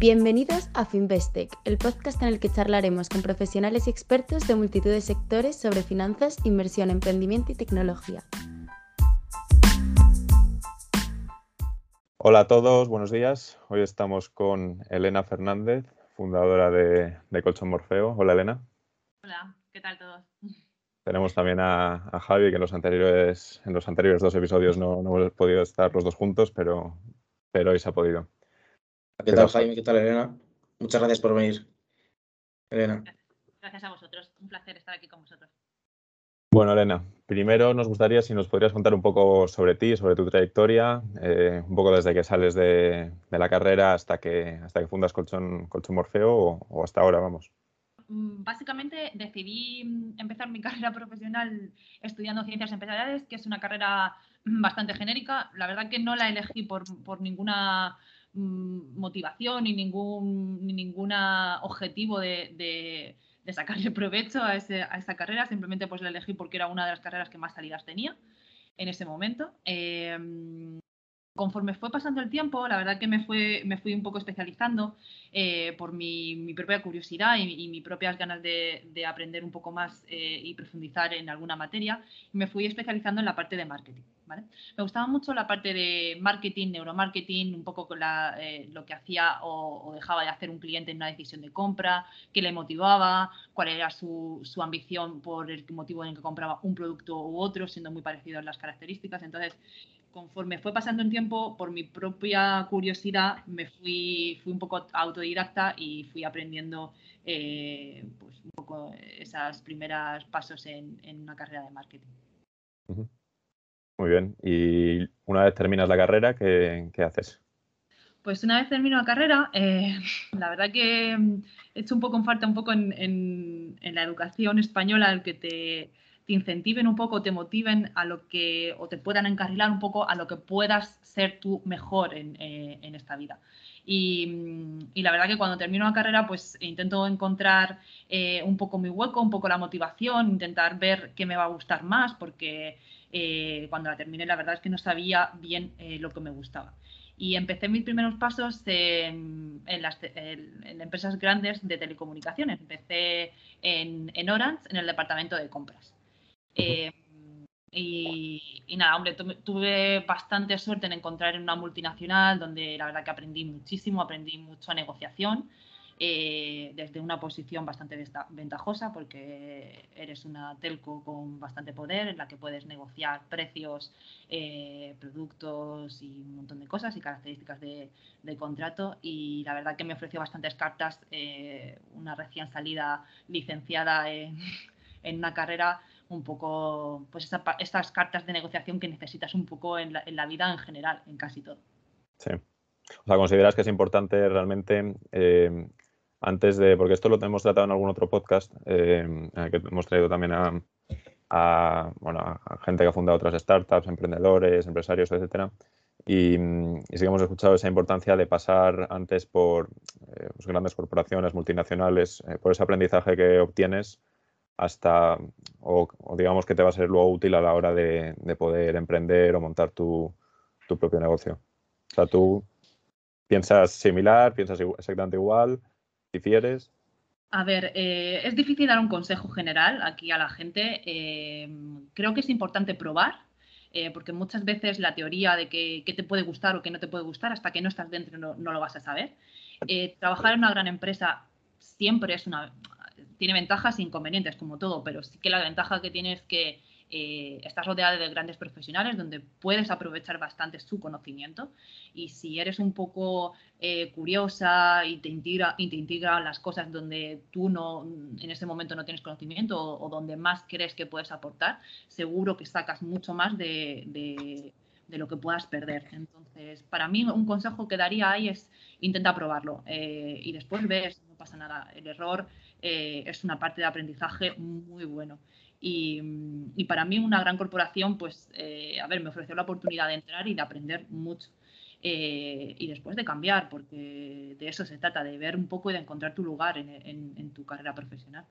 Bienvenidos a Finvestec, el podcast en el que charlaremos con profesionales y expertos de multitud de sectores sobre finanzas, inversión, emprendimiento y tecnología. Hola a todos, buenos días. Hoy estamos con Elena Fernández, fundadora de, Colchón Morfeo. Hola Elena. Hola, ¿qué tal todos? Tenemos también a, Javi, que en los anteriores, en los anteriores dos episodios no, no hemos podido estar los dos juntos, pero, pero hoy se ha podido. ¿Qué tal, Jaime? ¿Qué tal, Elena? Muchas gracias por venir. Elena. Gracias a vosotros. Un placer estar aquí con vosotros. Bueno, Elena, primero nos gustaría si nos podrías contar un poco sobre ti, sobre tu trayectoria, eh, un poco desde que sales de, la carrera hasta que, hasta que fundas Colchón, Colchón Morfeo o, hasta ahora, vamos. Mm, básicamente decidí empezar mi carrera profesional estudiando ciencias empresariales, que es una carrera bastante genérica. La verdad que no la elegí por, por ninguna motivación ni ningún ni ninguna objetivo de, sacarle provecho a, esa carrera, simplemente pues la elegí porque era una de las carreras que más salidas tenía en ese momento. Em, conforme fue pasando el tiempo, la verdad que me, fue, me fui un poco especializando eh, por mi, propia curiosidad y, mis propias ganas de, aprender un poco más eh, y profundizar en alguna materia. Y me fui especializando en la parte de marketing. Me gustaba mucho la parte de marketing, neuromarketing, un poco eh, lo que hacía o, dejaba de hacer un cliente en una decisión de compra, qué le motivaba, cuál era su, su ambición por el motivo en el que compraba un producto u otro, siendo muy parecidos las características. Entonces, conforme fue pasando el tiempo, por mi propia curiosidad, me fui, fui un poco autodidacta y fui aprendiendo eh, pues un poco esos primeros pasos en, una carrera de marketing. Muy bien. Y una vez terminas la carrera, ¿qué, haces? Pues una vez termino la carrera, eh, la verdad que he hecho un poco en falta un poco en, la educación española el que te, incentiven un poco, te motiven a lo que, o te puedan encarrilar un poco a lo que puedas ser tú mejor en, eh, esta vida. Y, la verdad que cuando termino la carrera, pues intento encontrar eh, un poco mi hueco, un poco la motivación, intentar ver qué me va a gustar más, porque eh, cuando la terminé, la verdad es que no sabía bien lo que me gustaba. Y empecé mis primeros pasos en, las empresas grandes de telecomunicaciones. Empecé en, Orange, en el departamento de compras. Eh, y, nada, hombre, tuve bastante suerte en encontrar en una multinacional donde la verdad que aprendí muchísimo, aprendí mucho a negociación. Eh, desde una posición bastante ventajosa porque eres una telco con bastante poder en la que puedes negociar precios, eh, productos y un montón de cosas y características de, contrato y la verdad que me ofreció bastantes cartas, una recién salida licenciada en, una carrera un poco, pues estas cartas de negociación que necesitas un poco en la, en la vida en general, en casi todo. Sí. O sea, ¿consideras que es importante realmente antes de, porque esto lo hemos tratado en algún otro podcast, eh, que hemos traído también a, bueno, gente que ha fundado otras startups, emprendedores, empresarios, etcétera. Y, sí que hemos escuchado esa importancia de pasar antes por eh, pues grandes corporaciones, multinacionales, eh, por ese aprendizaje que obtienes hasta, o, digamos que te va a ser luego útil a la hora de, poder emprender o montar tu, tu, propio negocio. O sea, tú piensas similar, piensas exactamente igual, ¿Difieres? A ver, eh, es difícil dar un consejo general aquí a la gente. Eh, creo que es importante probar, eh, porque muchas veces la teoría de que, te puede gustar o que no te puede gustar, hasta que no estás dentro no, no lo vas a saber. trabajar en una gran empresa siempre es una, tiene ventajas e inconvenientes, como todo, pero sí que la ventaja que tiene es que eh, estás rodeada de grandes profesionales donde puedes aprovechar bastante su conocimiento y si eres un poco eh, curiosa y te integra, y te integra las cosas donde tú no en ese momento no tienes conocimiento o, donde más crees que puedes aportar, seguro que sacas mucho más de, lo que puedas perder. Entonces, para mí un consejo que daría ahí es intenta probarlo eh, y después ves, no pasa nada. El error es una parte de aprendizaje muy bueno. Y, para mí una gran corporación, pues, eh, a ver, me ofreció la oportunidad de entrar y de aprender mucho. Eh, y después de cambiar, porque de eso se trata, de ver un poco y de encontrar tu lugar en, tu carrera profesional.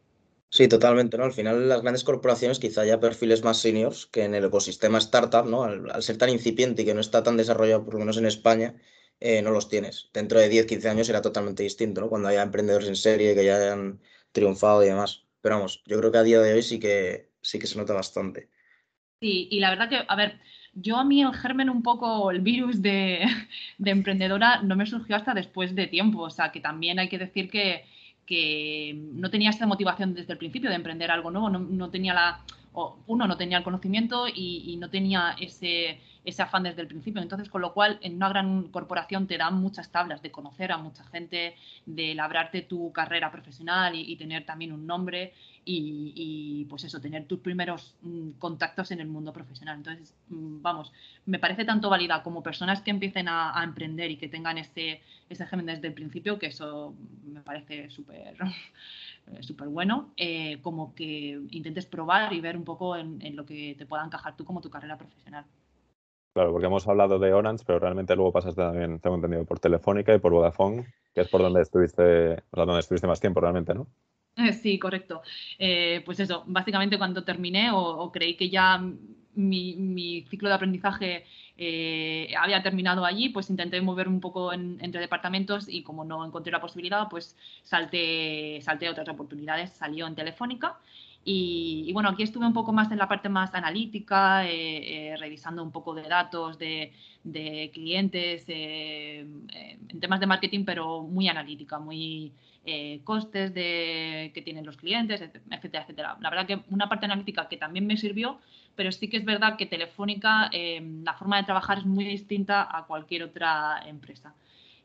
Sí, totalmente, ¿no? Al final las grandes corporaciones quizá haya perfiles más seniors que en el ecosistema startup, ¿no? Al, ser tan incipiente y que no está tan desarrollado, por lo menos en España, eh, no los tienes. Dentro de 10, 15 años será totalmente distinto, ¿no? Cuando haya emprendedores en serie que ya hayan triunfado y demás. Pero vamos, yo creo que a día de hoy sí que, sí que se nota bastante. Sí, y la verdad que, a ver, yo a mí el germen un poco, el virus de, de emprendedora no me surgió hasta después de tiempo. O sea, que también hay que decir que, que no tenía esta motivación desde el principio de emprender algo nuevo, no, no tenía la, uno no tenía el conocimiento y, no tenía ese, ese, afán desde el principio. Entonces, con lo cual, en una gran corporación te dan muchas tablas de conocer a mucha gente, de labrarte tu carrera profesional y, tener también un nombre y, pues eso, tener tus primeros mm, contactos en el mundo profesional. Entonces, mm, vamos, me parece tanto válida como personas que empiecen a, emprender y que tengan ese, ese germen desde el principio, que eso me parece súper súper bueno, eh, como que intentes probar y ver un poco en, lo que te pueda encajar tú como tu carrera profesional. Claro, porque hemos hablado de Orange, pero realmente luego pasaste también, tengo entendido, por Telefónica y por Vodafone, que es por donde estuviste, donde estuviste más tiempo realmente, ¿no? Sí, correcto. Eh, pues eso, básicamente cuando terminé o, creí que ya mi, ciclo de aprendizaje eh, había terminado allí, pues intenté mover un poco entre departamentos y como no encontré la posibilidad, pues salté, salté otras oportunidades, salió en Telefónica. Y, bueno, aquí estuve un poco más en la parte más analítica, eh, revisando un poco de datos de, de clientes, en temas de marketing, pero muy analítica, muy, eh, costes de, que tienen los clientes, etcétera, etcétera. La verdad que una parte analítica que también me sirvió, pero sí que es verdad que Telefónica, eh, la forma de trabajar es muy distinta a cualquier otra empresa.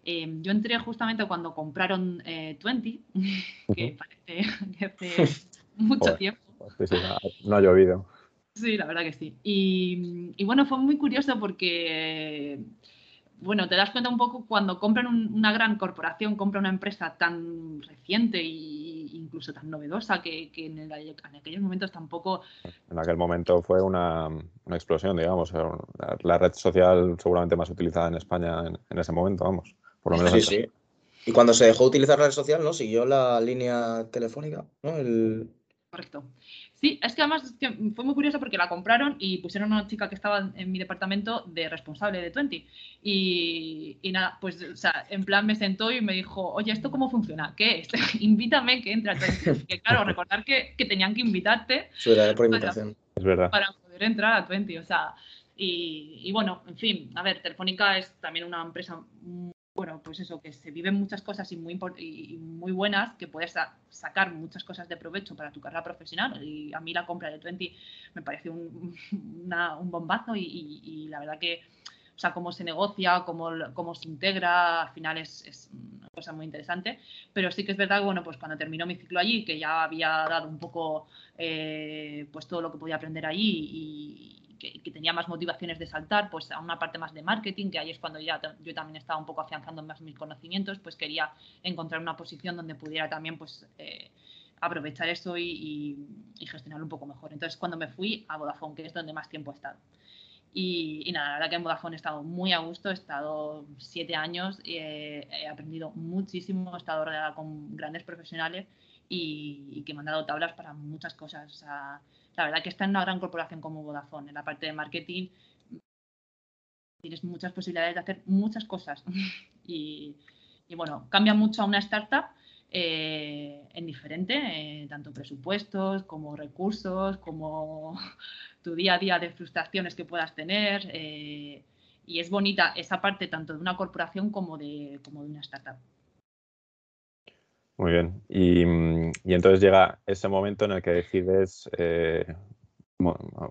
Eh, yo entré justamente cuando compraron 20, que parece que hace mucho tiempo. Sí, no, ha llovido. Sí, la verdad que sí. Y, y bueno, fue muy curioso porque bueno, te das cuenta un poco cuando compran una gran corporación, compra una empresa tan reciente e incluso tan novedosa que, en, aquellos momentos tampoco... En aquel momento fue una, explosión, digamos, la, red social seguramente más utilizada en España en, ese momento, vamos. Por lo menos sí, sí. Y cuando se dejó de utilizar la red social, ¿no? Siguió la línea telefónica, ¿no? El... Correcto. Sí, es que además fue muy curioso porque la compraron y pusieron a una chica que estaba en mi departamento de responsable de Twenty. Y, nada, pues, o sea, en plan me sentó y me dijo, oye, ¿esto cómo funciona? ¿Qué es? Invítame que entre a Twenty. Que claro, recordar que, tenían que invitarte. por invitación. Para, es verdad. Para poder entrar a Twenty, o sea. Y, y, bueno, en fin, a ver, Telefónica es también una empresa bueno, pues eso, que se viven muchas cosas y muy, muy buenas, que puedes sacar muchas cosas de provecho para tu carrera profesional. Y a mí la compra de Twenty me pareció un, un bombazo y, la verdad que, o sea, cómo se negocia, cómo, cómo se integra, al final es, es, una cosa muy interesante. Pero sí que es verdad que, bueno, pues cuando terminó mi ciclo allí, que ya había dado un poco, eh, pues todo lo que podía aprender allí y, que, tenía más motivaciones de saltar, pues a una parte más de marketing, que ahí es cuando ya yo también estaba un poco afianzando más mis conocimientos, pues quería encontrar una posición donde pudiera también pues eh, aprovechar eso y, gestionarlo un poco mejor. Entonces cuando me fui a Vodafone, que es donde más tiempo he estado. Y, nada, la verdad que en Vodafone he estado muy a gusto, he estado siete años, eh, he aprendido muchísimo, he estado rodeada con grandes profesionales y, que me han dado tablas para muchas cosas. O sea, la verdad que está en una gran corporación como Vodafone, en la parte de marketing tienes muchas posibilidades de hacer muchas cosas. y, bueno, cambia mucho a una startup eh, en diferente, eh, tanto presupuestos como recursos, como tu día a día de frustraciones que puedas tener. Eh, y es bonita esa parte tanto de una corporación como de, como de una startup. Muy bien. Mm, y, entonces llega ese momento en el que decides eh,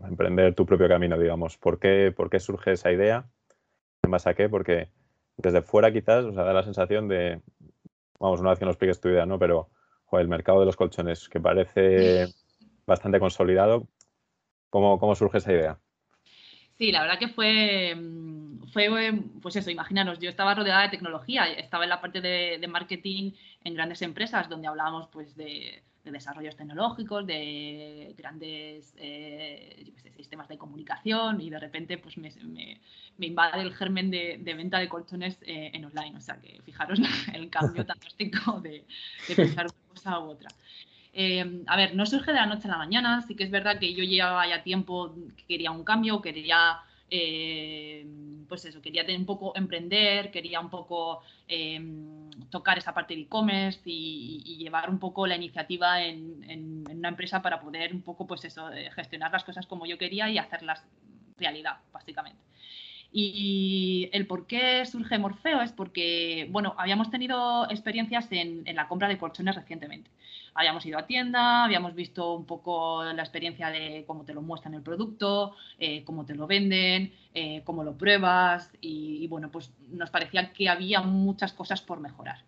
emprender tu propio camino, digamos. ¿Por qué, ¿Por qué surge esa idea? ¿En base a qué? Porque desde fuera quizás o sea, da la sensación de, vamos, una vez que nos expliques tu idea, ¿no? Pero el mercado de los colchones, que parece bastante consolidado, ¿cómo, cómo surge esa idea? Sí, la verdad que fue, mm, fue, pues eso, imaginaros, yo estaba rodeada de tecnología, estaba en la parte de, marketing en grandes empresas donde hablábamos pues de, desarrollos tecnológicos, de grandes eh, sistemas de comunicación y de repente pues me, invade el germen de, venta de colchones eh, en online. O sea que fijaros el cambio tan drástico de, pensar una cosa u otra. Eh, a ver, no surge de la noche a la mañana, sí que es verdad que yo llevaba ya tiempo que quería un cambio, quería eh, pues eso, quería tener un poco emprender, quería un poco em, tocar esa parte de e-commerce y, llevar un poco la iniciativa en, una empresa para poder un poco, pues eso, gestionar las cosas como yo quería y hacerlas realidad, básicamente. Y el por qué surge Morfeo es porque, bueno, habíamos tenido experiencias en, la compra de colchones recientemente. Habíamos ido a tienda, habíamos visto un poco la experiencia de cómo te lo muestran el producto, eh, cómo te lo venden, eh, cómo lo pruebas y, bueno, pues nos parecía que había muchas cosas por mejorar.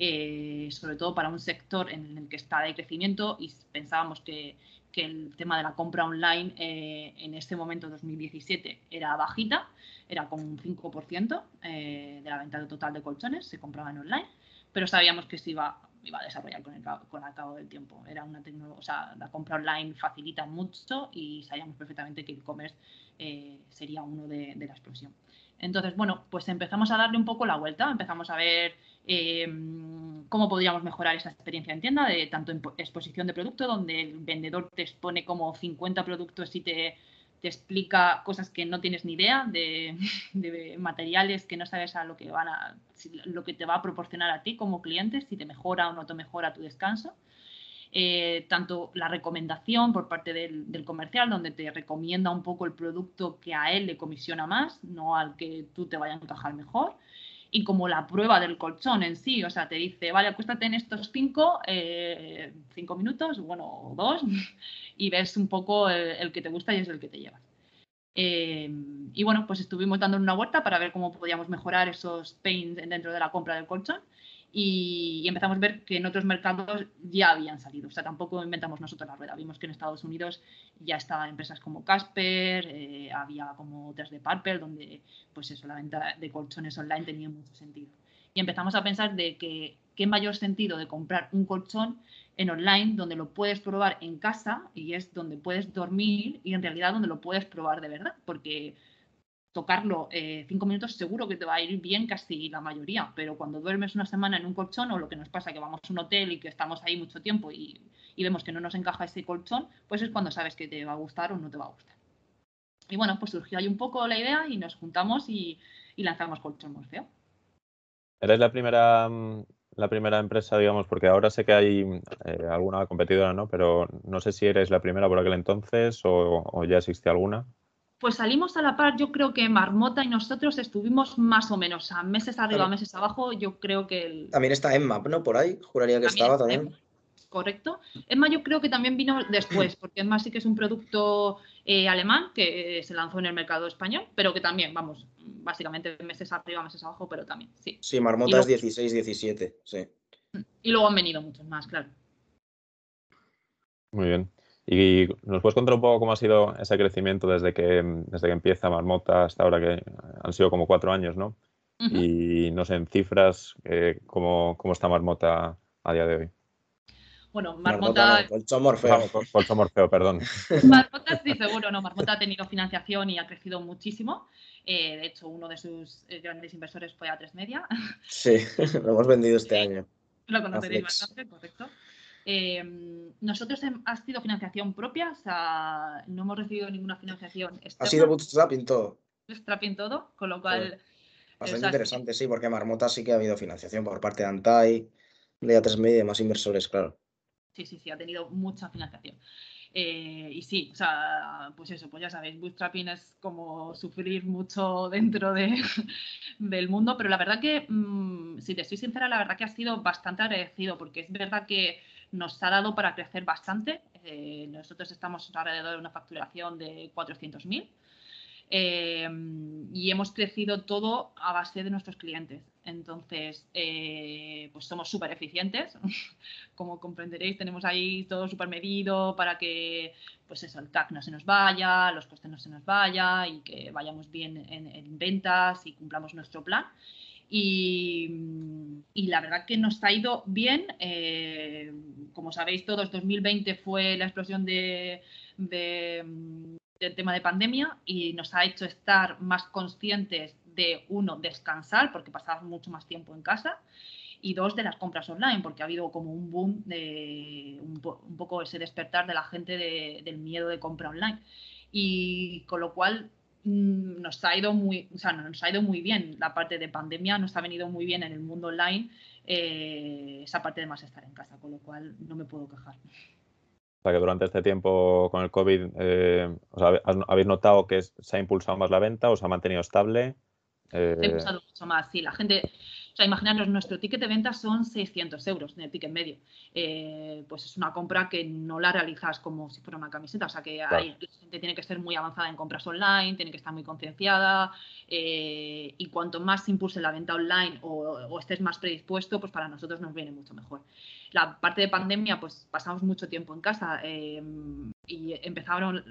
Eh, sobre todo para un sector en el que está de crecimiento y pensábamos que, que el tema de la compra online en este momento, 2017, era bajita era como un 5% eh, de la venta total de colchones, se compraban online, pero sabíamos que se iba, iba a desarrollar con el, con el cabo del tiempo. Era una o sea, la compra online facilita mucho y sabíamos perfectamente que e-commerce eh, sería uno de, la explosión. Entonces, bueno, pues empezamos a darle un poco la vuelta, empezamos a ver em, cómo podríamos mejorar esa experiencia en tienda, de tanto en exposición de producto, donde el vendedor te expone como 50 productos y te explica cosas que no tienes ni idea, de, materiales que no sabes a lo que van a, lo que te va a proporcionar a ti como cliente, si te mejora o no te mejora tu descanso. Eh, tanto la recomendación por parte del, del, comercial, donde te recomienda un poco el producto que a él le comisiona más, no al que tú te vaya a encajar mejor y como la prueba del colchón en sí, o sea, te dice, vale, acuéstate en estos cinco, eh, cinco minutos, bueno, dos, y ves un poco el, que te gusta y es el que te llevas. Eh, y bueno, pues estuvimos dando una vuelta para ver cómo podíamos mejorar esos pains dentro de la compra del colchón y, empezamos a ver que en otros mercados ya habían salido. O sea, tampoco inventamos nosotros la rueda. Vimos que en Estados Unidos ya estaban empresas como Casper, eh, había como otras de Parper, donde pues eso, la venta de colchones online tenía mucho sentido. Y empezamos a pensar de que qué mayor sentido de comprar un colchón en online donde lo puedes probar en casa y es donde puedes dormir y en realidad donde lo puedes probar de verdad, porque tocarlo eh, cinco minutos seguro que te va a ir bien casi la mayoría, pero cuando duermes una semana en un colchón o lo que nos pasa que vamos a un hotel y que estamos ahí mucho tiempo y, vemos que no nos encaja ese colchón, pues es cuando sabes que te va a gustar o no te va a gustar. Y bueno, pues surgió ahí un poco la idea y nos juntamos y, lanzamos Colchón Morfeo. ¿Eres la primera, la primera empresa, digamos, porque ahora sé que hay eh, alguna competidora, ¿no? Pero no sé si eres la primera por aquel entonces o, o ya existe alguna. Pues salimos a la par, yo creo que Marmota y nosotros estuvimos más o menos a meses arriba, meses abajo. Yo creo que. También está Emma, ¿no? Por ahí, juraría que estaba también. correcto. Emma yo creo que también vino después, porque Emma sí que es un producto eh, alemán que se lanzó en el mercado español, pero que también, vamos, básicamente meses arriba, meses abajo, pero también, sí. Sí, Marmota es 16, 17, sí. Y luego han venido muchos más, claro. Muy bien. ¿Y nos puedes contar un poco cómo ha sido ese crecimiento desde que, desde que empieza Marmota hasta ahora, que han sido como cuatro años, ¿no? Y no sé, en cifras, eh, ¿cómo, ¿cómo, está Marmota a día de hoy? Bueno, Marmota. Marmota Morfeo. Colchón Morfeo, perdón. Marmota sí, seguro, no. Marmota ha tenido financiación y ha crecido muchísimo. Eh, de hecho, uno de sus eh, grandes inversores fue A3 Media. Sí, lo hemos vendido este año. Lo conoceréis bastante, correcto. Em, nosotros ha sido financiación propia, o sea, no hemos recibido ninguna financiación externa. Ha sido bootstrapping todo. Bootstrapping todo, con lo cual... Bastante interesante, sí, porque Marmota sí que ha habido financiación por parte de Antai, de A3 Media y demás inversores, claro. Sí, sí, sí, ha tenido mucha financiación. Eh, y sí, o sea, pues eso, pues ya sabéis, bootstrapping es como sufrir mucho dentro de, del mundo, pero la verdad que, mm, si te soy sincera, la verdad que ha sido bastante agradecido, porque es verdad que nos ha dado para crecer bastante. Eh, nosotros estamos alrededor de una facturación de 400.000 eh, y hemos crecido todo a base de nuestros clientes. Entonces, eh, pues somos súper eficientes. Como comprenderéis, tenemos ahí todo súper medido para que pues eso, el CAC no se nos vaya, los costes no se nos vaya y que vayamos bien en ventas y cumplamos nuestro plan. Y, la verdad que nos ha ido bien. Eh, como sabéis todos, 2020 fue la explosión de, del tema de pandemia y nos ha hecho estar más conscientes de, uno, descansar, porque pasábamos mucho más tiempo en casa, y dos, de las compras online, porque ha habido como un boom de un, poco ese despertar de la gente del miedo de compra online. Y con lo cual mm, nos ha ido muy, o sea, nos ha ido muy bien la parte de pandemia, nos ha venido muy bien en el mundo online eh, esa parte de más estar en casa, con lo cual no me puedo quejar. O sea que durante este tiempo con el COVID, eh, ¿habéis notado que se ha impulsado más la venta o se ha mantenido estable? Se ha impulsado mucho más, sí. La gente, sea, imaginaros, nuestro ticket de venta son 600 euros en el ticket medio. Eh, pues es una compra que no la realizas como si fuera una camiseta. O sea, que la gente tiene que ser muy avanzada en compras online, tiene que estar muy concienciada. Eh, y cuanto más impulse la venta online o, estés más predispuesto, pues para nosotros nos viene mucho mejor. La parte de pandemia, pues pasamos mucho tiempo en casa eh, y empezaron,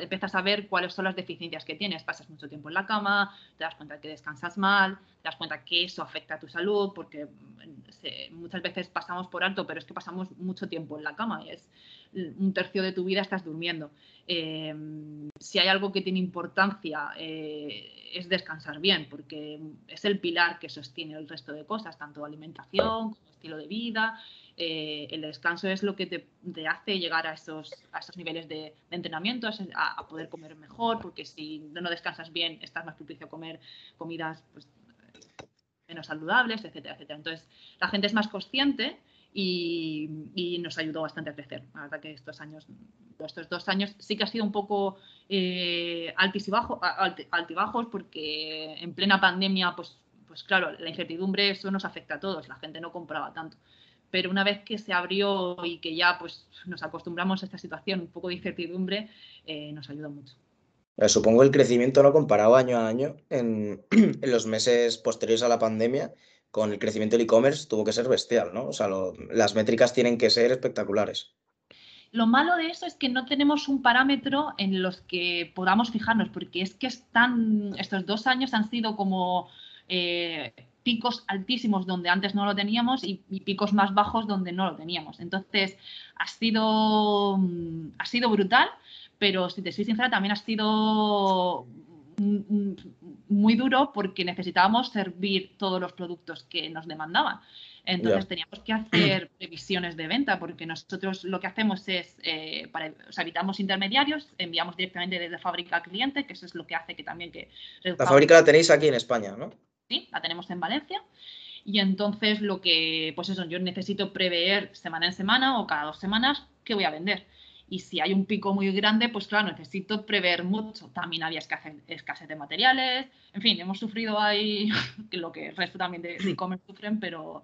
empiezas a ver cuáles son las deficiencias que tienes. Pasas mucho tiempo en la cama, te das cuenta que descansas mal, te das cuenta que eso afecta a tus salud, porque mm, muchas veces pasamos por alto, pero es que pasamos mucho tiempo en la cama y es un tercio de tu vida estás durmiendo. Em, si hay algo que tiene importancia eh, es descansar bien, porque es el pilar que sostiene el resto de cosas, tanto alimentación como estilo de vida. Eh, el descanso es lo que te, hace llegar a esos, a esos niveles de, entrenamiento, a, poder comer mejor, porque si no descansas bien, estás más propicio a comer comidas pues, menos saludables, etcétera, etcétera. Entonces, la gente es más consciente y, nos ayudó bastante a crecer. La verdad que estos años, estos dos años sí que ha sido un poco eh, altibajos porque en plena pandemia, pues, pues claro, la incertidumbre eso nos afecta a todos, la gente no compraba tanto. Pero una vez que se abrió y que ya pues, nos acostumbramos a esta situación, un poco de incertidumbre, eh, nos ayudó mucho. Supongo el crecimiento no comparado año a año en, los meses posteriores a la pandemia con el crecimiento del e-commerce tuvo que ser bestial, ¿no? O sea, las métricas tienen que ser espectaculares. Lo malo de eso es que no tenemos un parámetro en los que podamos fijarnos, porque es que están, estos dos años han sido como eh, picos altísimos donde antes no lo teníamos y, picos más bajos donde no lo teníamos. Entonces, ha sido, ha sido brutal pero si te soy sincera, también ha sido muy duro porque necesitábamos servir todos los productos que nos demandaban. Entonces teníamos que hacer previsiones de venta porque nosotros lo que hacemos es, eh, evitamos intermediarios, enviamos directamente desde fábrica al cliente, que eso es lo que hace que también que... La fábrica la tenéis aquí en España, ¿no? Sí, la tenemos en Valencia. Y entonces lo que, pues eso, yo necesito prever semana en semana o cada dos semanas qué voy a vender. Y si hay un pico muy grande, pues claro, necesito prever mucho. También había escasez, de materiales. En fin, hemos sufrido ahí lo que el resto también de e-commerce sufren, pero,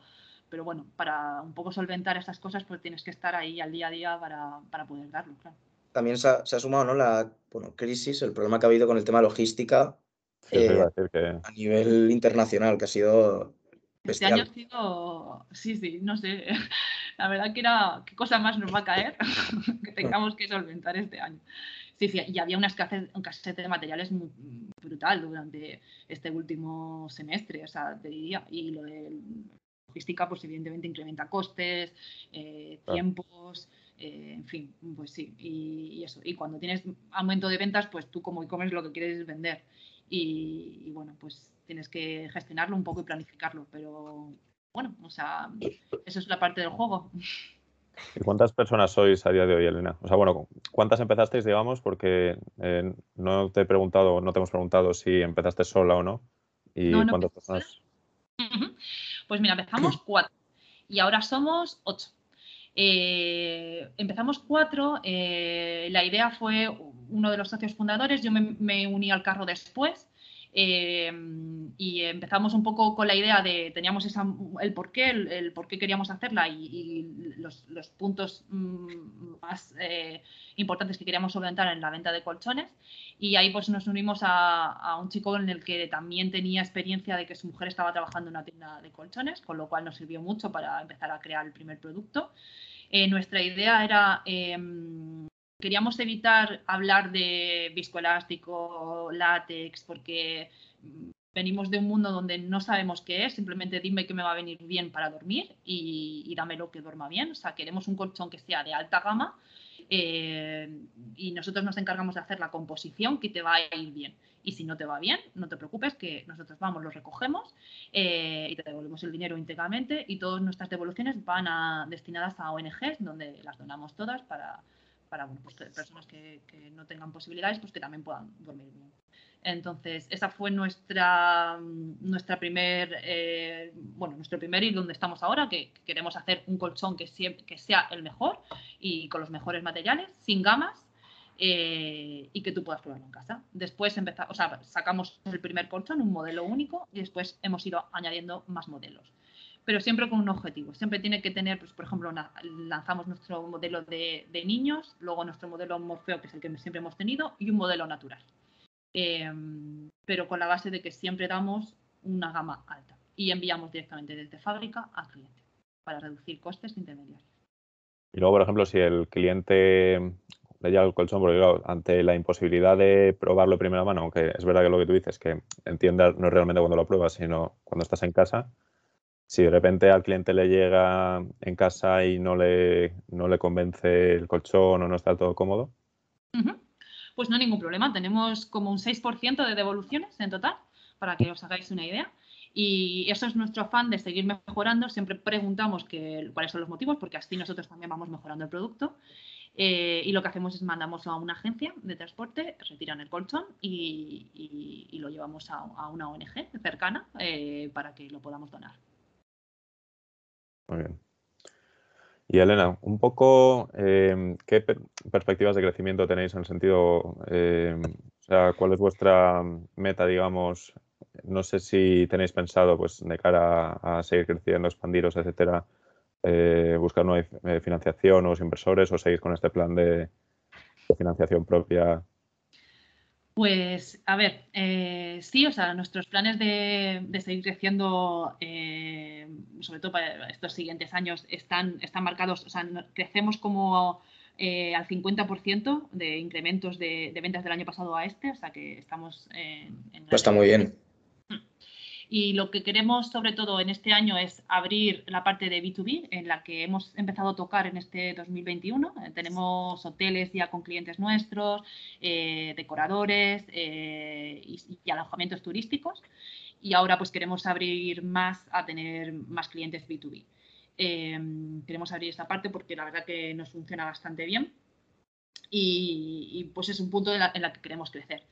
pero bueno, para un poco solventar estas cosas, pues tienes que estar ahí al día a día para, para poder darlo, claro. También se ha, sumado ¿no? la bueno, crisis, el problema que ha habido con el tema logística eh, a nivel internacional, que ha sido este año ha sido, sí, sí, no sé, la verdad que era, ¿qué cosa más nos va a caer que tengamos que solventar este año? Sí, sí, y había una escasez, de materiales muy brutal durante este último semestre, o sea, te diría, y lo de logística, pues evidentemente incrementa costes, eh, tiempos, eh, en fin, pues sí, y, eso. Y cuando tienes aumento de ventas, pues tú como e-commerce lo que quieres es vender. Y bueno, pues tienes que gestionarlo un poco y planificarlo, pero bueno, o sea, eso es la parte del juego. ¿Y cuántas personas sois a día de hoy, Elena? O sea, bueno, ¿cuántas empezasteis, digamos? Porque eh, no te he preguntado, no te hemos preguntado si empezaste sola o no. ¿Y cuántas personas? Pues mira, empezamos cuatro y ahora somos ocho. Eh, empezamos cuatro, eh, la idea fue uno de los socios fundadores, yo me uní al carro después Em, y empezamos un poco con la idea de, teníamos el por qué, el, por qué queríamos hacerla y, los, puntos mm, más eh, importantes que queríamos solventar en la venta de colchones. Y ahí pues nos unimos a, un chico en el que también tenía experiencia de que su mujer estaba trabajando en una tienda de colchones, con lo cual nos sirvió mucho para empezar a crear el primer producto. Eh, nuestra idea era em, queríamos evitar hablar de viscoelástico, látex, porque venimos de un mundo donde no sabemos qué es, simplemente dime que me va a venir bien para dormir y, y dámelo que duerma bien. O sea, queremos un colchón que sea de alta gama eh, y nosotros nos encargamos de hacer la composición que te va a ir bien. Y si no te va bien, no te preocupes, que nosotros vamos, lo recogemos eh, y te devolvemos el dinero íntegramente y todas nuestras devoluciones van a, destinadas a ONGs, donde las donamos todas para, para pues, personas que, no tengan posibilidades, pues que también puedan dormir bien. Entonces, esa fue nuestra, nuestra primer, eh, bueno, nuestro primer y donde estamos ahora, que, queremos hacer un colchón que, que sea el mejor y con los mejores materiales, sin gamas, eh, y que tú puedas probarlo en casa. Después empezamos, o sea, sacamos el primer colchón, un modelo único, y después hemos ido añadiendo más modelos pero siempre con un objetivo. Siempre tiene que tener, pues, por ejemplo, lanzamos nuestro modelo de, niños, luego nuestro modelo Morfeo, que es el que siempre hemos tenido, y un modelo natural. Em, pero con la base de que siempre damos una gama alta y enviamos directamente desde fábrica al cliente para reducir costes intermediarios. Y luego, por ejemplo, si el cliente le llega el colchón, porque claro, ante la imposibilidad de probarlo de primera mano, aunque es verdad que lo que tú dices, que entiendas no es realmente cuando lo pruebas, sino cuando estás en casa, si de repente al cliente le llega en casa y no le, no le convence el colchón o no está todo cómodo. Pues no ningún problema. Tenemos como un 6% de devoluciones en total, para que os hagáis una idea. Y eso es nuestro afán de seguir mejorando. Siempre preguntamos cuáles son los motivos, porque así nosotros también vamos mejorando el producto. Eh, y lo que hacemos es mandamos a una agencia de transporte, retiran el colchón y, lo llevamos a, una ONG cercana eh, para que lo podamos donar. Muy bien. Y Elena, un poco, em, ¿qué perspectivas de crecimiento tenéis en el sentido, em, o sea, cuál es vuestra meta, digamos? No sé si tenéis pensado, pues, de cara a, seguir creciendo, expandiros, etcétera, eh, buscar nueva eh, financiación o inversores o seguís con este plan de financiación propia pues, a ver, eh, sí, o sea, nuestros planes de, seguir creciendo, eh, sobre todo para estos siguientes años, están, están marcados, o sea, crecemos como eh, al 50% de incrementos de, ventas del año pasado a este, o sea que estamos en... pues está muy bien. Y lo que queremos sobre todo en este año es abrir la parte de B2B, en la que hemos empezado a tocar en este 2021. Eh, tenemos hoteles ya con clientes nuestros, eh, decoradores eh, y, alojamientos turísticos. Y ahora pues queremos abrir más a tener más clientes B2B. Em, queremos abrir esta parte porque la verdad que nos funciona bastante bien. Y, pues es un punto en la que queremos crecer.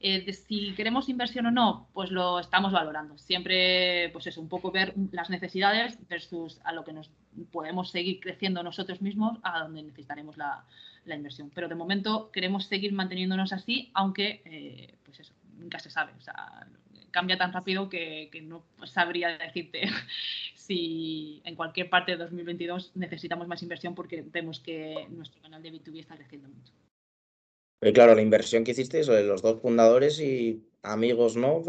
Eh, si queremos inversión o no, pues lo estamos valorando. Siempre, pues eso, un poco ver las necesidades versus a lo que nos podemos seguir creciendo nosotros mismos, a donde necesitaremos la, inversión. Pero de momento queremos seguir manteniéndonos así, aunque, eh, pues eso, nunca se sabe. O sea, cambia tan rápido que, no sabría decirte si en cualquier parte de 2022 necesitamos más inversión porque vemos que nuestro canal de B2B está creciendo mucho. Pero claro, la inversión que hicisteis, los dos fundadores y amigos, ¿no?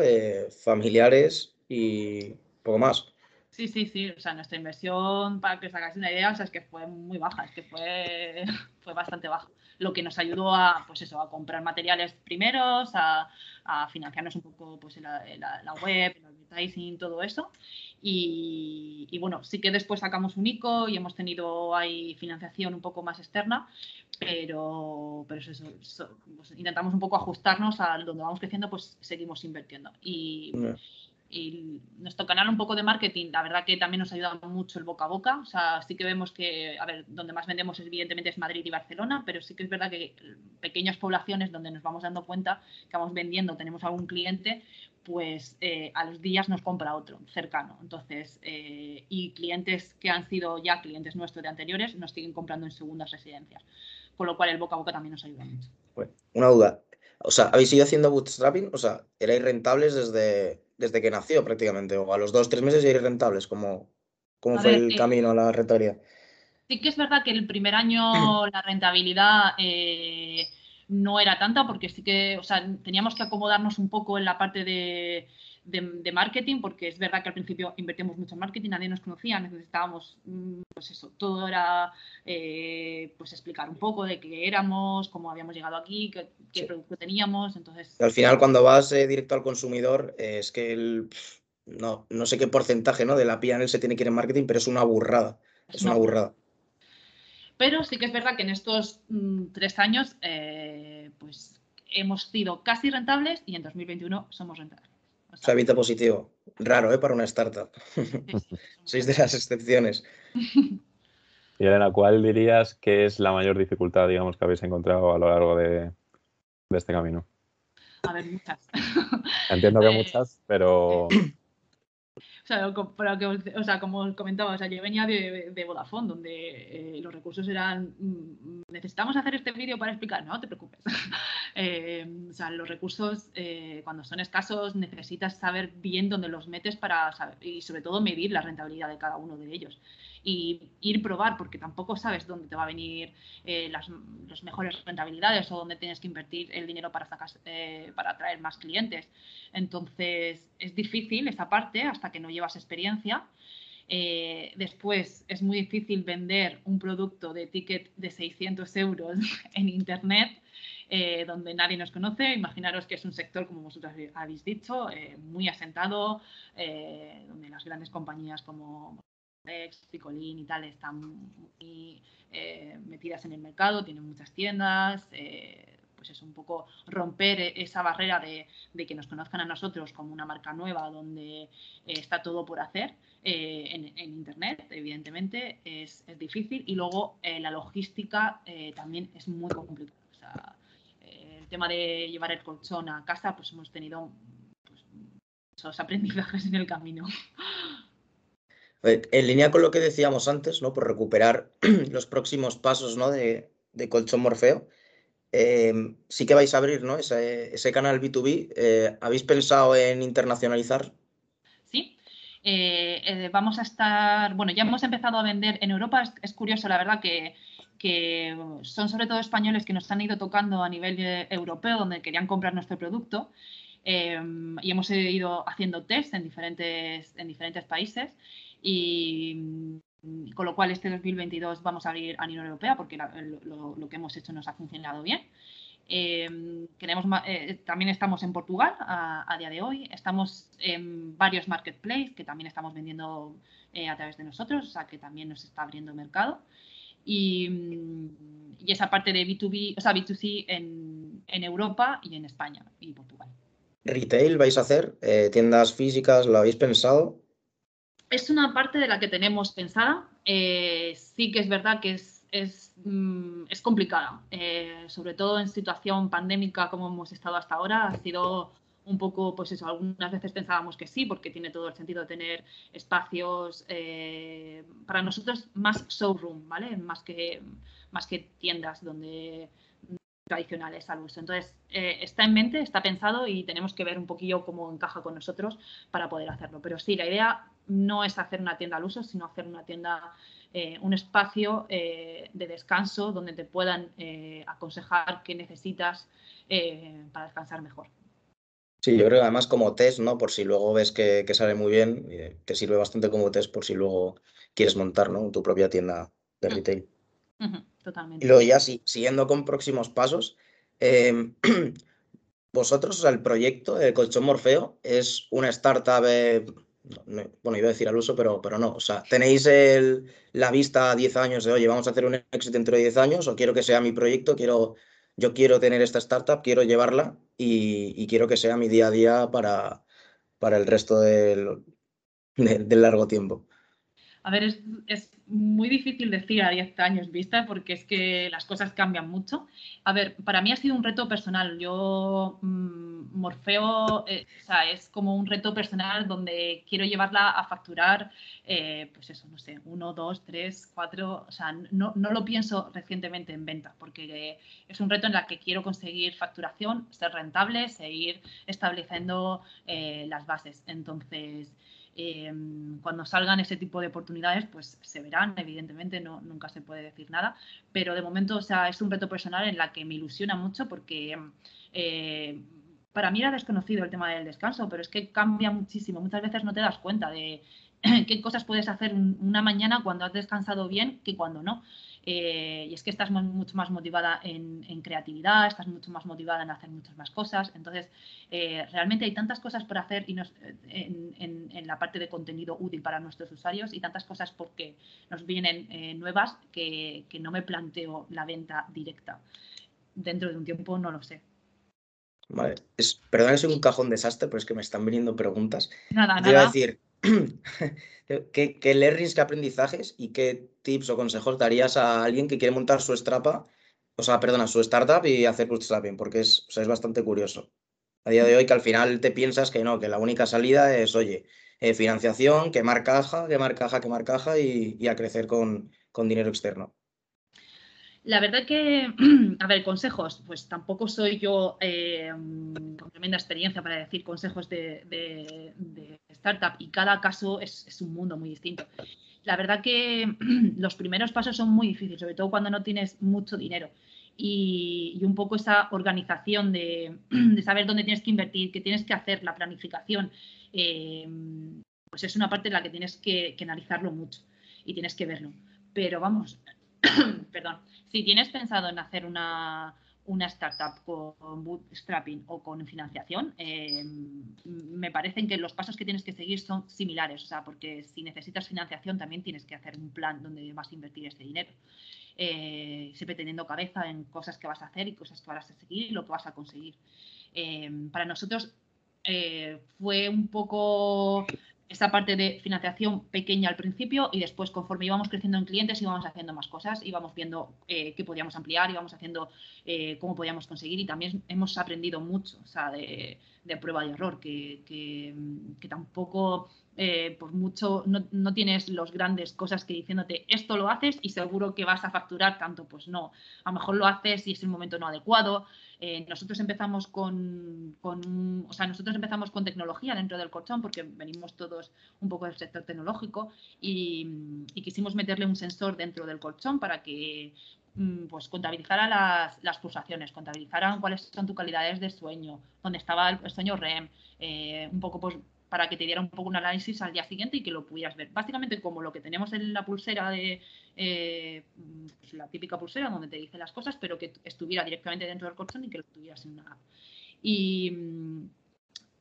familiares y poco más. Sí, sí, sí. O sea, nuestra inversión, para que os hagáis una idea, o sea, es que fue muy baja, es que fue, fue bastante baja. Lo que nos ayudó a, pues eso, a comprar materiales primeros, a, financiarnos un poco pues, la, la, web, el advertising, todo eso. Y, y, bueno, sí que después sacamos un ICO y hemos tenido ahí financiación un poco más externa, pero, pero eso, pues intentamos un poco ajustarnos a donde vamos creciendo, pues seguimos invirtiendo. Y, y, nuestro canal un poco de marketing, la verdad que también nos ayuda mucho el boca a boca. O sea, sí que vemos que, a ver, donde más vendemos evidentemente es Madrid y Barcelona, pero sí que es verdad que pequeñas poblaciones donde nos vamos dando cuenta que vamos vendiendo, tenemos algún cliente, pues eh, a los días nos compra otro cercano. Entonces, eh, y clientes que han sido ya clientes nuestros de anteriores nos siguen comprando en segundas residencias con lo cual el boca a boca también nos ayuda mucho. una duda. O sea, ¿habéis ido haciendo bootstrapping? O sea, ¿erais rentables desde, desde que nació prácticamente? ¿O a los dos, tres meses erais rentables? ¿Cómo, cómo fue el eh, camino a la rentabilidad? Sí que es verdad que el primer año la rentabilidad eh, no era tanta porque sí que, o sea, teníamos que acomodarnos un poco en la parte de, de, marketing, porque es verdad que al principio invertimos mucho en marketing, nadie nos conocía, necesitábamos, mm, pues eso, todo era, eh, pues explicar un poco de qué éramos, cómo habíamos llegado aquí, qué, producto teníamos, entonces... Al final, cuando vas eh, directo al consumidor, eh, es que el, no, no sé qué porcentaje ¿no? de la PNL se tiene que ir en marketing, pero es una burrada, es, una burrada. Pero sí que es verdad que en estos mm, tres años, pues hemos sido casi rentables y en 2021 somos rentables. O sea, positivo. Raro, ¿eh? Para una startup. Sois de las excepciones. Y Elena, ¿cuál dirías que es la mayor dificultad, digamos, que habéis encontrado a lo largo de, este camino? A ver, muchas. Entiendo que muchas, pero o sea, como os comentaba, o sea, yo venía de, de Vodafone, donde eh, los recursos eran, mm, necesitamos hacer este vídeo para explicar, no te preocupes. Eh, o sea, los recursos, eh, cuando son escasos, necesitas saber bien dónde los metes para saber, y sobre todo medir la rentabilidad de cada uno de ellos y ir probar, porque tampoco sabes dónde te va a venir eh, las, mejores rentabilidades o dónde tienes que invertir el dinero para, sacar, eh, para atraer más clientes. Entonces, es difícil esa parte hasta que no llevas experiencia. Eh, después, es muy difícil vender un producto de ticket de 600 euros en Internet. donde nadie nos conoce. Imaginaros que es un sector, como vosotros habéis dicho, muy asentado, donde las grandes compañías como Picolín y tal están eh, metidas en el mercado, tienen muchas tiendas, eh, pues es un poco romper e-, esa barrera de, que nos conozcan a nosotros como una marca nueva donde eh, está todo por hacer en, Internet, evidentemente es, difícil y luego la logística también es muy complicada. el tema de llevar el colchón a casa, pues hemos tenido pues, esos aprendizajes en el camino. En línea con lo que decíamos antes, ¿no? Por recuperar los próximos pasos ¿no? de, Colchón Morfeo, em, sí que vais a abrir ¿no? ese, canal B2B. Eh, ¿Habéis pensado en internacionalizar? Sí. Eh, eh, vamos a estar, bueno, ya hemos empezado a vender en Europa. Es, curioso, la verdad, que, son sobre todo españoles que nos han ido tocando a nivel europeo, donde querían comprar nuestro producto. Em, y hemos ido haciendo test en diferentes países y con lo cual este 2022 vamos a abrir a nivel europea porque lo, que hemos hecho nos ha funcionado bien. Em, queremos, eh, también estamos en Portugal a, día de hoy, estamos en varios marketplaces que también estamos vendiendo eh, a través de nosotros, o sea que también nos está abriendo mercado. Y, esa parte de B2B, o sea, B2C en, Europa y en España y Portugal. ¿Retail vais a hacer? Eh, ¿Tiendas físicas? ¿Lo habéis pensado? Es una parte de la que tenemos pensada. Eh, sí que es verdad que es, es, mm, complicada, eh, sobre todo en situación pandémica como hemos estado hasta ahora. Ha sido un poco, pues eso, algunas veces pensábamos que sí, porque tiene todo el sentido tener espacios, eh, para nosotros más showroom, ¿vale? Más que, más que tiendas donde tradicionales al uso. Entonces, está en mente, está pensado y tenemos que ver un poquillo cómo encaja con nosotros para poder hacerlo. Pero sí, la idea no es hacer una tienda al uso, sino hacer una tienda, eh, un espacio eh, de descanso donde te puedan eh, aconsejar qué necesitas para descansar mejor. Sí, yo creo que además como test, ¿no? Por si luego ves que, sale muy bien, te sirve bastante como test por si luego quieres montar, ¿no? Tu propia tienda de mm. retail. totalmente. Y luego ya siguiendo con próximos pasos, em, vosotros, o sea, el proyecto de Colchón Morfeo es una startup bueno, iba a decir al uso, pero, pero no. O sea, ¿tenéis la vista a 10 años de, oye, vamos a hacer un éxito dentro de 10 años o quiero que sea mi proyecto, quiero, yo quiero tener esta startup, quiero llevarla y, quiero que sea mi día a día para, para el resto del, del largo tiempo? A ver, es, muy difícil decir a 10 años vista porque es que las cosas cambian mucho. A ver, para mí ha sido un reto personal. Yo, mm, Morfeo, eh, o sea, es como un reto personal donde quiero llevarla a facturar, eh, pues eso, no sé, uno, dos, tres, cuatro, o sea, no, no lo pienso recientemente en venta porque es un reto en el que quiero conseguir facturación, ser rentable, seguir estableciendo eh, las bases. Entonces, Em, cuando salgan ese tipo de oportunidades, pues se verán, evidentemente, no, nunca se puede decir nada, pero de momento, o sea, es un reto personal en la que me ilusiona mucho porque eh, para mí era desconocido el tema del descanso, pero es que cambia muchísimo. Muchas veces no te das cuenta de qué cosas puedes hacer una mañana cuando has descansado bien que cuando no. Eh, y es que estás mucho más motivada en, creatividad, estás mucho más motivada en hacer muchas más cosas. Entonces, eh, realmente hay tantas cosas por hacer y en, la parte de contenido útil para nuestros usuarios y tantas cosas porque nos vienen eh, nuevas que, no me planteo la venta directa. Dentro de un tiempo no lo sé. Vale, es, perdón, soy un cajón desastre, pero es que me están viniendo preguntas. Nada, nada. decir, ¿qué, qué learnings, qué aprendizajes y qué tips o consejos darías a alguien que quiere montar su strapa, o sea, perdona, su startup y hacer bootstrapping? Porque es, es bastante curioso. A día de hoy que al final te piensas que no, que la única salida es, oye, eh, financiación, quemar caja, quemar caja, quemar caja y, y a crecer con, con dinero externo. La verdad que, a ver, consejos, pues tampoco soy yo eh, con tremenda experiencia para decir consejos de, startup y cada caso es, un mundo muy distinto. La verdad que los primeros pasos son muy difíciles, sobre todo cuando no tienes mucho dinero. Y, un poco esa organización de, saber dónde tienes que invertir, qué tienes que hacer, la planificación, eh, pues es una parte en la que tienes que, que analizarlo mucho y tienes que verlo. Pero vamos, perdón, si tienes pensado en hacer una, startup con bootstrapping o con financiación, eh, me parecen que los pasos que tienes que seguir son similares, o sea, porque si necesitas financiación también tienes que hacer un plan donde vas a invertir este dinero. Eh, siempre teniendo cabeza en cosas que vas a hacer y cosas que vas a seguir y lo que vas a conseguir. Eh, para nosotros fue un poco esa parte de financiación pequeña al principio y después conforme íbamos creciendo en clientes íbamos haciendo más cosas, íbamos viendo eh, qué podíamos ampliar, íbamos haciendo eh, cómo podíamos conseguir y también hemos aprendido mucho o sea, de, prueba y error, que, que, tampoco eh, por mucho no, no, tienes los grandes cosas que diciéndote esto lo haces y seguro que vas a facturar tanto, pues no, a lo mejor lo haces y es el momento no adecuado. Eh, nosotros empezamos con, o sea, nosotros empezamos con tecnología dentro del colchón porque venimos todos un poco del sector tecnológico y, quisimos meterle un sensor dentro del colchón para que mm, pues contabilizara las, las, pulsaciones, contabilizaran cuáles son tus calidades de sueño, dónde estaba el, sueño REM, eh, un poco pues para que te diera un poco un análisis al día siguiente y que lo pudieras ver. Básicamente como lo que tenemos en la pulsera de eh, pues la típica pulsera donde te dice las cosas, pero que estuviera directamente dentro del colchón y que lo tuvieras en una app. Y mm,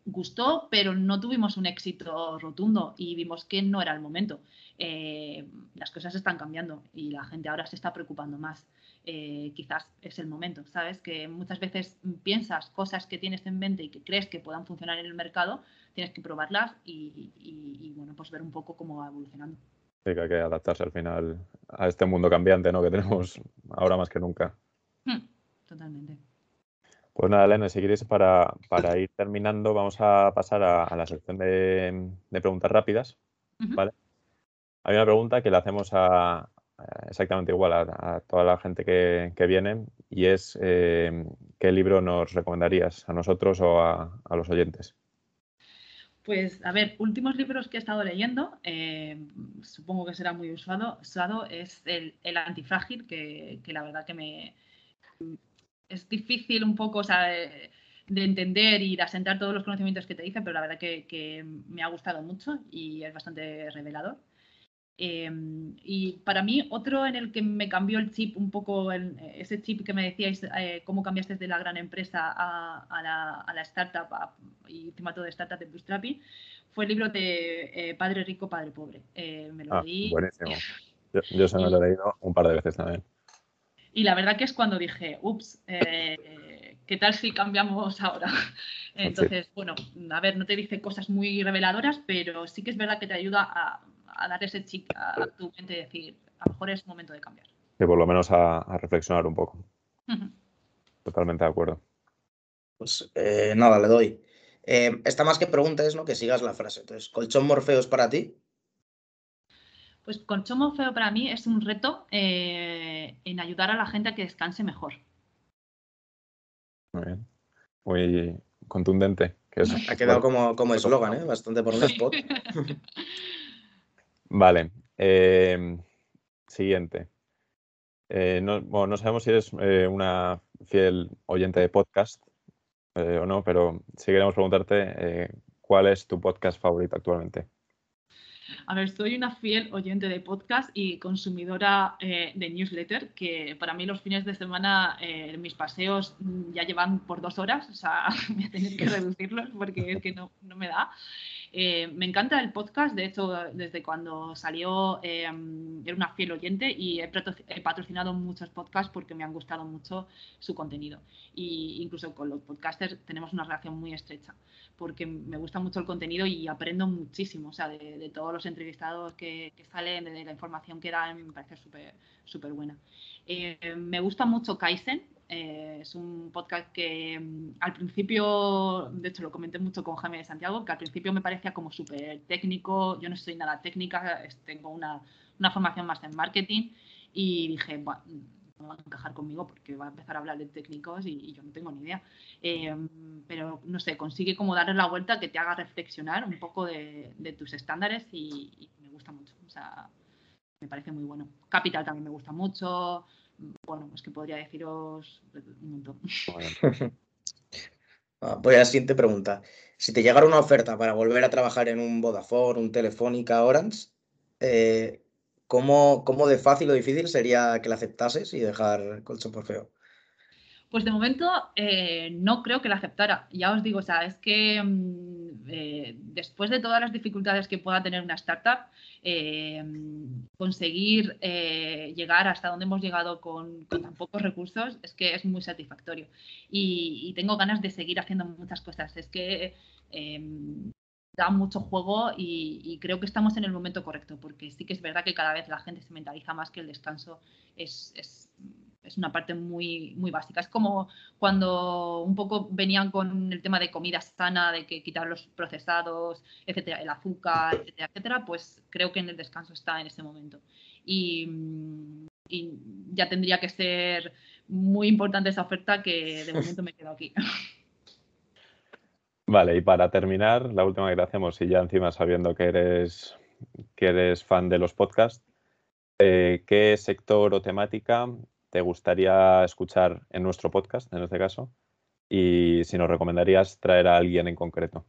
gustó, pero no tuvimos un éxito rotundo y vimos que no era el momento. Eh, las cosas están cambiando y la gente ahora se está preocupando más. Eh, quizás es el momento, ¿sabes? Que muchas veces piensas cosas que tienes en mente y que crees que puedan funcionar en el mercado, tienes que probarlas y, bueno, pues ver un poco cómo va evolucionando. Sí, que hay que adaptarse al final a este mundo cambiante ¿no? que tenemos ahora más que nunca. Hmm, totalmente. Pues nada, Elena, si quieres, para, ir terminando, vamos a pasar a, la sección de, preguntas rápidas. ¿vale? Hay una pregunta que le hacemos a, exactamente igual a, toda la gente que, viene y es eh, ¿qué libro nos recomendarías a nosotros o a los oyentes? Pues, a ver, últimos libros que he estado leyendo, eh, supongo que será muy usado, es el, Antifrágil, que, la verdad que me es difícil un poco de, entender y de asentar todos los conocimientos que te dicen, pero la verdad que me ha gustado mucho y es bastante revelador. Em, y para mí, otro en el que me cambió el chip un poco, ese chip que me decíais, eh, cómo cambiaste de la gran empresa a, la, startup y encima todo de startup de bootstrapping, fue el libro de eh, Padre Rico, Padre Pobre. Eh, me lo ah, leí. Buenísimo. Yo, se me lo he leído un par de veces también. Y la verdad que es cuando dije, ups, ¿qué tal si cambiamos ahora? Entonces, bueno, a ver, no te dice cosas muy reveladoras, pero sí que es verdad que te ayuda a a dar ese chip a tu mente y decir, a lo mejor es momento de cambiar. Que por lo menos a, reflexionar un poco. Totalmente de acuerdo. Pues eh, nada, le doy. Eh, esta más que pregunta es ¿no? que sigas la frase. Entonces, ¿colchón morfeo es para ti? Pues colchón morfeo para mí es un reto eh, en ayudar a la gente a que descanse mejor. Muy bien. Muy contundente. ha quedado como eslogan, ¿eh? bastante por un spot. Vale. Em, siguiente. Eh, no, bueno, no sabemos si eres eh, una fiel oyente de podcast eh, o no, pero sí queremos preguntarte cuál es tu podcast favorito actualmente. A ver, soy una fiel oyente de podcast y consumidora de newsletter, que para mí los fines de semana mis paseos mm, ya llevan por dos horas, o sea, voy a tener que reducirlos porque es que no, no me da. Eh, me encanta el podcast, de hecho, desde cuando salió eh, era una fiel oyente y he, patrocinado muchos podcasts porque me han gustado mucho su contenido. Y incluso con los podcasters tenemos una relación muy estrecha porque me gusta mucho el contenido y aprendo muchísimo, o sea, de, todos los entrevistados que, salen, de la información que dan, me parece súper súper buena. Eh, me gusta mucho Kaizen, eh, es un podcast que mm, al principio, de hecho lo comenté mucho con Jaime de Santiago, que al principio me parecía como súper técnico, yo no soy nada técnica, tengo una, una, formación más en marketing y dije, bueno, no va a encajar conmigo porque va a empezar a hablar de técnicos y, yo no tengo ni idea. Eh, pero no sé, consigue como darle la vuelta que te haga reflexionar un poco de, de tus estándares y, me gusta mucho. O sea, me parece muy bueno. Capital también me gusta mucho bueno, es que podría deciros un montón. Ah, voy a la siguiente pregunta. Si te llegara una oferta para volver a trabajar en un Vodafone, un Telefónica, Orange, eh, ¿cómo, de fácil o difícil sería que la aceptases y dejar Colchón por feo? Pues de momento eh, no creo que la aceptara. Ya os digo, o sea, es que mm, eh, después de todas las dificultades que pueda tener una startup, eh, conseguir eh, llegar hasta donde hemos llegado con, tan pocos recursos es que es muy satisfactorio. Y, tengo ganas de seguir haciendo muchas cosas. Es que em, da mucho juego y, creo que estamos en el momento correcto, porque sí que es verdad que cada vez la gente se mentaliza más que el descanso es es una parte muy, muy básica. Es como cuando un poco venían con el tema de comida sana, de que quitar los procesados, etcétera, el azúcar, etcétera, etcétera, pues creo que en el descanso está en ese momento. Y, ya tendría que ser muy importante esa oferta que de momento me quedo aquí. Vale, y para terminar, la última que hacemos, y ya encima sabiendo que eres, que eres fan de los podcasts, eh, ¿qué sector o temática te gustaría escuchar en nuestro podcast, en este caso, y si nos recomendarías traer a alguien en concreto.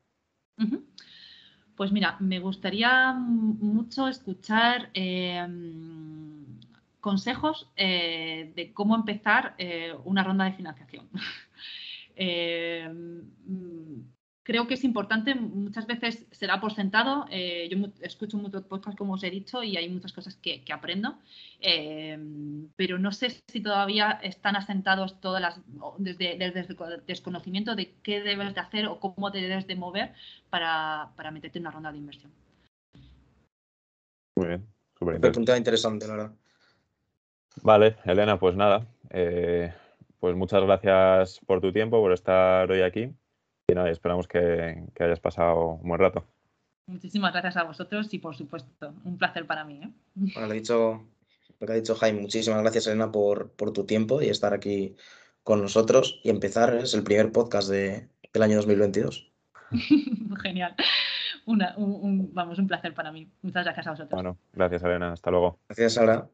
Pues mira, me gustaría mucho escuchar em, consejos eh, de cómo empezar eh, una ronda de financiación. Creo que es importante, muchas veces se da por sentado, eh, yo escucho muchos podcasts como os he dicho y hay muchas cosas que, aprendo, eh, pero no sé si todavía están asentados todas las, desde, desde, el desconocimiento de qué debes de hacer o cómo te debes de mover para, meterte en una ronda de inversión. Muy bien, súper interesante. interesante, la verdad. Vale, Elena, pues nada, eh, pues muchas gracias por tu tiempo, por estar hoy aquí y nada, esperamos que, hayas pasado un buen rato. Muchísimas gracias a vosotros y por supuesto, un placer para mí. ¿eh? Bueno, lo, dicho, lo que ha dicho Jaime, muchísimas gracias Elena por, por tu tiempo y estar aquí con nosotros y empezar, es el primer podcast de, del año 2022. Genial. un, vamos, un placer para mí. Muchas gracias a vosotros. Bueno, gracias Elena, hasta luego. Gracias Sara.